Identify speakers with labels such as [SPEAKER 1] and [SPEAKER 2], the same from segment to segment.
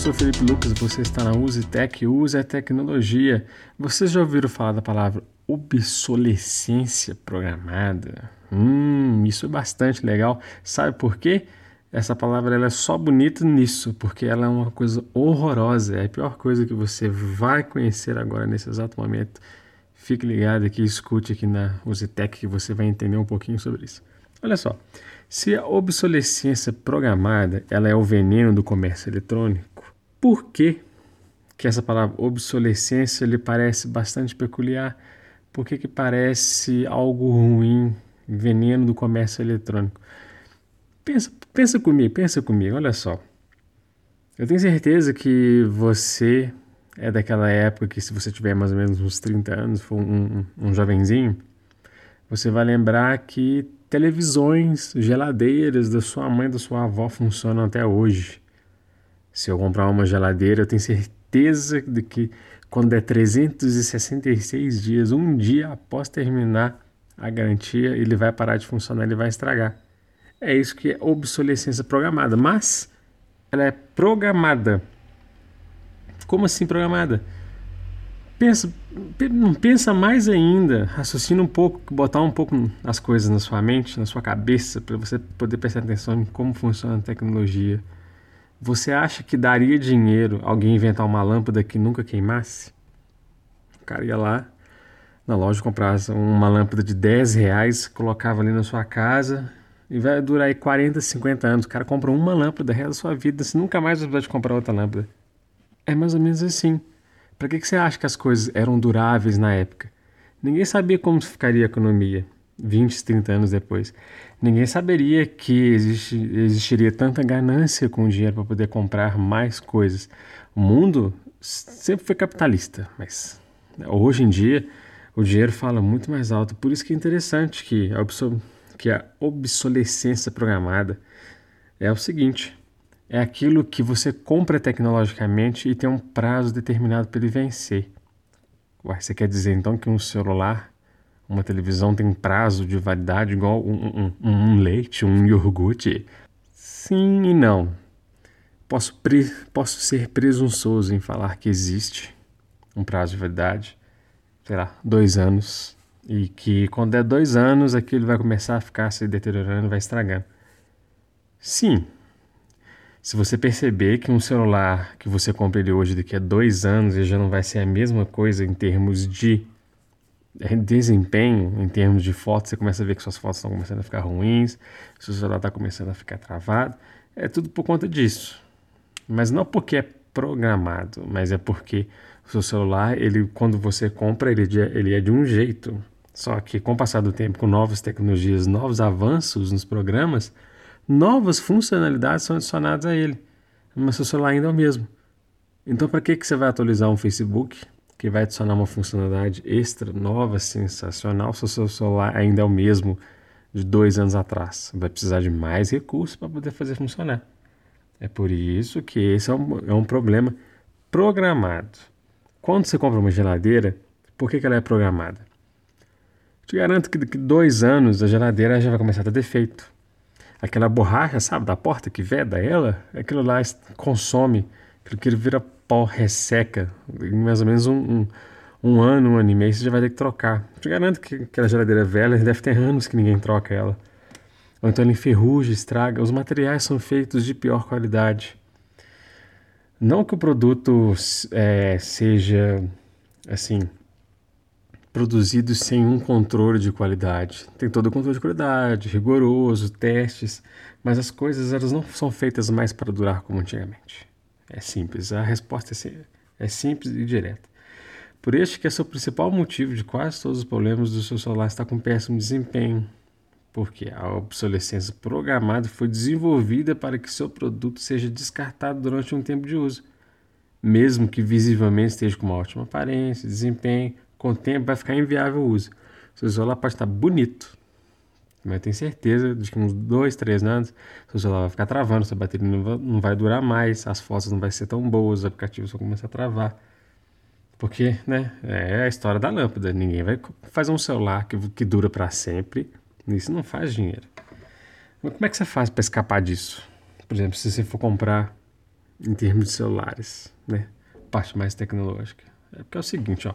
[SPEAKER 1] sou Felipe Lucas, você está na Tech, Use a tecnologia. Vocês já ouviram falar da palavra obsolescência programada? Hum, isso é bastante legal. Sabe por quê? Essa palavra ela é só bonita nisso, porque ela é uma coisa horrorosa. É a pior coisa que você vai conhecer agora nesse exato momento. Fique ligado aqui, escute aqui na Tech que você vai entender um pouquinho sobre isso. Olha só, se a obsolescência programada ela é o veneno do comércio eletrônico, por que, que essa palavra obsolescência lhe parece bastante peculiar? Por que, que parece algo ruim, veneno do comércio eletrônico? Pensa, pensa comigo, pensa comigo, olha só. Eu tenho certeza que você é daquela época que se você tiver mais ou menos uns 30 anos, for um, um, um jovenzinho, você vai lembrar que televisões, geladeiras da sua mãe, da sua avó funcionam até hoje. Se eu comprar uma geladeira, eu tenho certeza de que quando é 366 dias, um dia após terminar a garantia, ele vai parar de funcionar, ele vai estragar. É isso que é obsolescência programada, mas ela é programada. Como assim programada? Pensa, pensa mais ainda, raciocina um pouco, botar um pouco as coisas na sua mente, na sua cabeça, para você poder prestar atenção em como funciona a tecnologia. Você acha que daria dinheiro alguém inventar uma lâmpada que nunca queimasse? O cara ia lá na loja comprar uma lâmpada de 10 reais, colocava ali na sua casa e vai durar aí 40, 50 anos. O cara compra uma lâmpada, resto da sua vida, você nunca mais vai comprar outra lâmpada. É mais ou menos assim. Para que, que você acha que as coisas eram duráveis na época? Ninguém sabia como ficaria a economia 20, 30 anos depois. Ninguém saberia que existe, existiria tanta ganância com o dinheiro para poder comprar mais coisas. O mundo sempre foi capitalista, mas hoje em dia o dinheiro fala muito mais alto. Por isso que é interessante que a, que a obsolescência programada é o seguinte: é aquilo que você compra tecnologicamente e tem um prazo determinado para ele vencer. Ué, você quer dizer então que um celular, uma televisão tem prazo de validade igual um, um, um leite, um iogurte? Sim e não. Posso, pre, posso ser presunçoso em falar que existe um prazo de validade, sei lá, dois anos, e que quando é dois anos aquilo vai começar a ficar se deteriorando, vai estragando. Sim, se você perceber que um celular que você compra ele hoje daqui a dois anos ele já não vai ser a mesma coisa em termos de é, desempenho, em termos de fotos, você começa a ver que suas fotos estão começando a ficar ruins, seu celular está começando a ficar travado, é tudo por conta disso. Mas não porque é programado, mas é porque o seu celular, ele, quando você compra, ele, ele é de um jeito. Só que com o passar do tempo, com novas tecnologias, novos avanços nos programas, novas funcionalidades são adicionadas a ele, mas seu celular ainda é o mesmo. Então, para que, que você vai atualizar um Facebook que vai adicionar uma funcionalidade extra, nova, sensacional, se o seu celular ainda é o mesmo de dois anos atrás? Vai precisar de mais recursos para poder fazer funcionar. É por isso que esse é um, é um problema programado. Quando você compra uma geladeira, por que, que ela é programada? Te garanto que daqui dois anos a geladeira já vai começar a ter defeito aquela borracha, sabe, da porta que veda ela, aquilo lá consome, aquilo que vira pó, resseca, em mais ou menos um, um, um, ano, um ano e meio, você já vai ter que trocar. Te garanto que aquela geladeira velha deve ter anos que ninguém troca ela. Ou então ela enferruja, estraga. Os materiais são feitos de pior qualidade. Não que o produto é, seja assim produzidos sem um controle de qualidade. Tem todo o controle de qualidade, rigoroso, testes, mas as coisas elas não são feitas mais para durar como antigamente. É simples, a resposta é, é simples e direta. Por este que é o principal motivo de quase todos os problemas do seu celular estar com péssimo desempenho, porque a obsolescência programada foi desenvolvida para que seu produto seja descartado durante um tempo de uso, mesmo que visivelmente esteja com uma ótima aparência, desempenho, com o tempo vai ficar inviável o uso. Seu celular pode estar bonito, mas tenho certeza de que uns dois, três anos, seu celular vai ficar travando, sua bateria não vai, durar mais, as fotos não vai ser tão boas, os aplicativos vão começar a travar. Porque, né, é a história da lâmpada. Ninguém vai fazer um celular que, que dura para sempre. Isso não faz dinheiro. Mas como é que você faz para escapar disso? Por exemplo, se você for comprar em termos de celulares, né? Parte mais tecnológica. É porque é o seguinte, ó.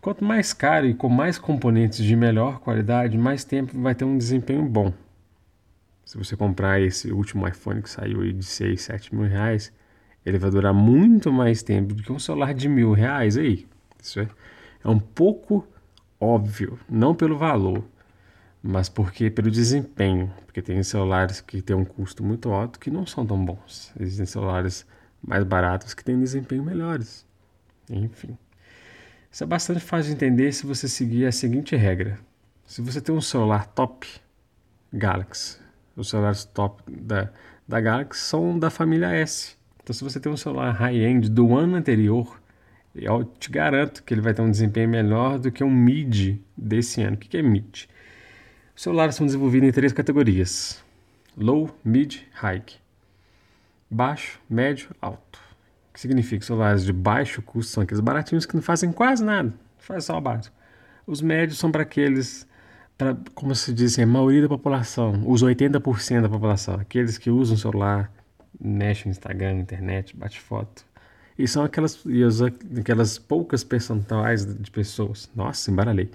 [SPEAKER 1] Quanto mais caro e com mais componentes de melhor qualidade, mais tempo vai ter um desempenho bom. Se você comprar esse último iPhone que saiu aí de 6, 7 mil reais, ele vai durar muito mais tempo do que um celular de mil reais aí. Isso é, é um pouco óbvio, não pelo valor, mas porque pelo desempenho, porque tem celulares que têm um custo muito alto que não são tão bons. Existem celulares mais baratos que têm desempenho melhores. Enfim. Isso é bastante fácil de entender se você seguir a seguinte regra. Se você tem um celular top Galaxy, os celulares top da, da Galaxy são da família S. Então, se você tem um celular high-end do ano anterior, eu te garanto que ele vai ter um desempenho melhor do que um mid desse ano. O que é mid? Os celulares são desenvolvidos em três categorias: low, mid, high. Baixo, médio, alto. Que significa que celulares de baixo custo são aqueles baratinhos que não fazem quase nada, faz só o básico. Os médios são para aqueles, pra, como se diz, assim, a maioria da população, os 80% da população, aqueles que usam celular, mexem no Instagram, internet, bate foto, e são aquelas, e as, aquelas poucas percentuais de pessoas. Nossa, embaralhei.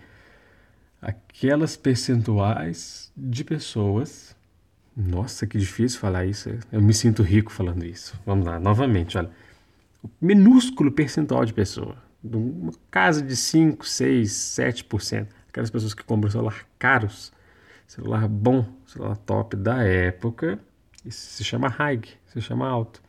[SPEAKER 1] Aquelas percentuais de pessoas. Nossa, que difícil falar isso. Eu me sinto rico falando isso. Vamos lá, novamente, olha. O minúsculo percentual de pessoa. Uma casa de 5, 6, 7%. Aquelas pessoas que compram celular caros, celular bom, celular top da época, isso se chama high, se chama alto.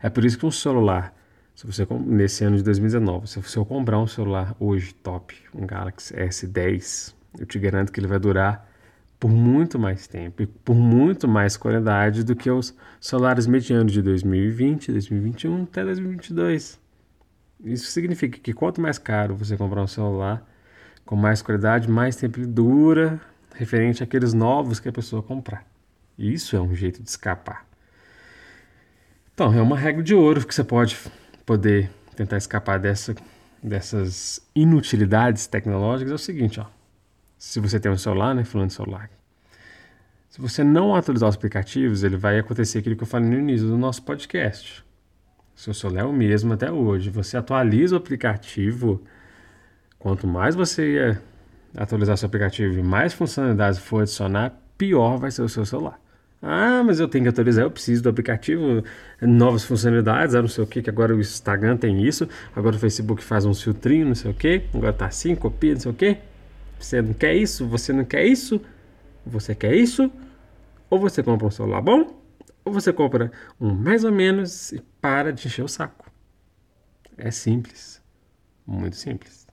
[SPEAKER 1] É por isso que um celular se você nesse ano de 2019, se você comprar um celular hoje top, um Galaxy S10, eu te garanto que ele vai durar por muito mais tempo e por muito mais qualidade do que os celulares medianos de 2020, 2021 até 2022. Isso significa que quanto mais caro você comprar um celular com mais qualidade, mais tempo ele dura, referente àqueles novos que a pessoa comprar. Isso é um jeito de escapar. Então, é uma regra de ouro que você pode poder tentar escapar dessa, dessas inutilidades tecnológicas é o seguinte, ó. Se você tem um celular, né, falando de celular, se você não atualizar os aplicativos, ele vai acontecer aquilo que eu falei no início do nosso podcast. Seu celular é o mesmo até hoje. Você atualiza o aplicativo, quanto mais você atualizar seu aplicativo e mais funcionalidades for adicionar, pior vai ser o seu celular. Ah, mas eu tenho que atualizar, eu preciso do aplicativo, novas funcionalidades, ah, não sei o que, que agora o Instagram tem isso, agora o Facebook faz um filtrinho, não sei o que, agora tá assim, copia, não sei o que. Você não quer isso, você não quer isso, você quer isso, ou você compra um celular bom, ou você compra um mais ou menos e para de encher o saco. É simples, muito simples.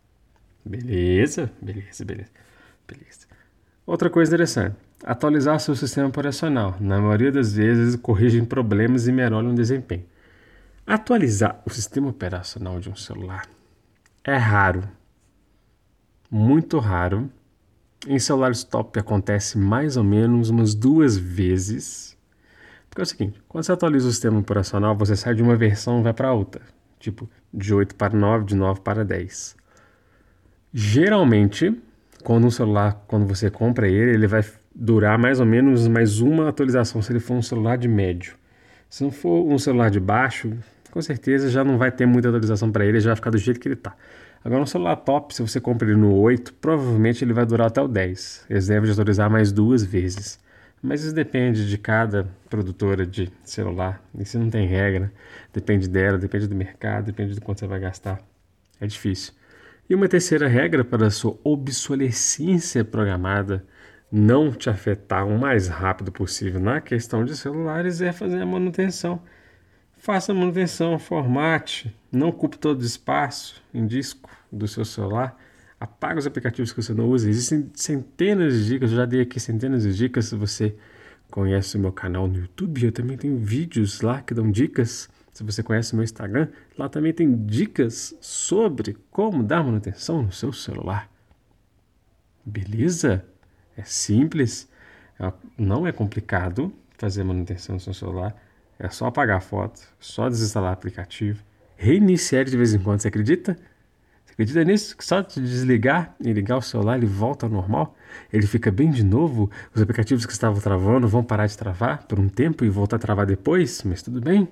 [SPEAKER 1] Beleza, beleza, beleza, beleza. Outra coisa interessante atualizar seu sistema operacional. Na maioria das vezes, corrigem problemas e melhoram o desempenho. Atualizar o sistema operacional de um celular é raro, muito raro. Em celulares top acontece mais ou menos umas duas vezes. Porque é o seguinte, quando você atualiza o sistema operacional, você sai de uma versão e vai para outra. Tipo, de 8 para 9, de 9 para 10. Geralmente, quando um celular, quando você compra ele, ele vai durar mais ou menos mais uma atualização se ele for um celular de médio. Se não for um celular de baixo, com certeza já não vai ter muita atualização para ele, já vai ficar do jeito que ele está. Agora, um celular top, se você compra ele no 8, provavelmente ele vai durar até o 10. Eles devem atualizar mais duas vezes. Mas isso depende de cada produtora de celular. Isso não tem regra. Depende dela, depende do mercado, depende do quanto você vai gastar. É difícil. E uma terceira regra para a sua obsolescência programada não te afetar o mais rápido possível na questão de celulares é fazer a manutenção. Faça manutenção, formate, não ocupe todo o espaço em disco do seu celular. Apague os aplicativos que você não usa. Existem centenas de dicas, eu já dei aqui centenas de dicas. Se você conhece o meu canal no YouTube, eu também tenho vídeos lá que dão dicas. Se você conhece o meu Instagram, lá também tem dicas sobre como dar manutenção no seu celular. Beleza? É simples, é não é complicado fazer manutenção do seu celular. É só apagar a foto, só desinstalar o aplicativo, reiniciar de vez em quando. Você acredita? Você acredita nisso? Que só de desligar e ligar o celular ele volta ao normal? Ele fica bem de novo? Os aplicativos que estavam travando vão parar de travar por um tempo e voltar a travar depois? Mas tudo bem.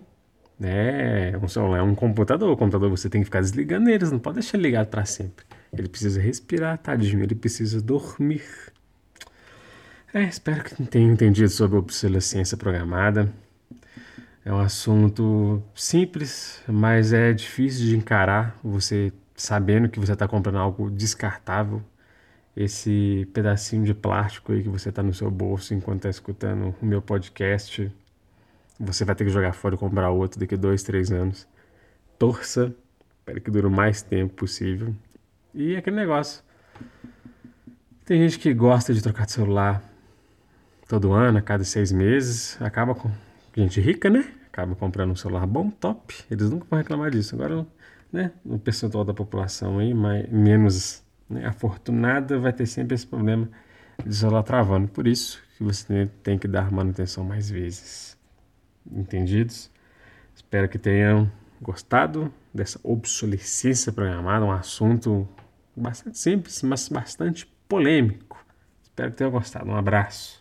[SPEAKER 1] É, um celular é um computador. O computador você tem que ficar desligando eles, não pode deixar ele ligado para sempre. Ele precisa respirar, tadinho, ele precisa dormir. É, espero que tenha entendido sobre obsolescência programada. É um assunto simples, mas é difícil de encarar. Você sabendo que você está comprando algo descartável, esse pedacinho de plástico aí que você está no seu bolso enquanto está escutando o meu podcast, você vai ter que jogar fora e comprar outro daqui a dois, três anos. Torça para que dure o mais tempo possível. E aquele negócio. Tem gente que gosta de trocar de celular todo ano, a cada seis meses, acaba com gente rica, né? Acaba comprando um celular bom, top. Eles nunca vão reclamar disso. Agora, né? O percentual da população aí, mais, menos né, afortunada, vai ter sempre esse problema de celular travando. Por isso que você tem que dar manutenção mais vezes. Entendidos? Espero que tenham gostado dessa obsolescência programada, um assunto bastante simples, mas bastante polêmico. Espero que tenham gostado. Um abraço.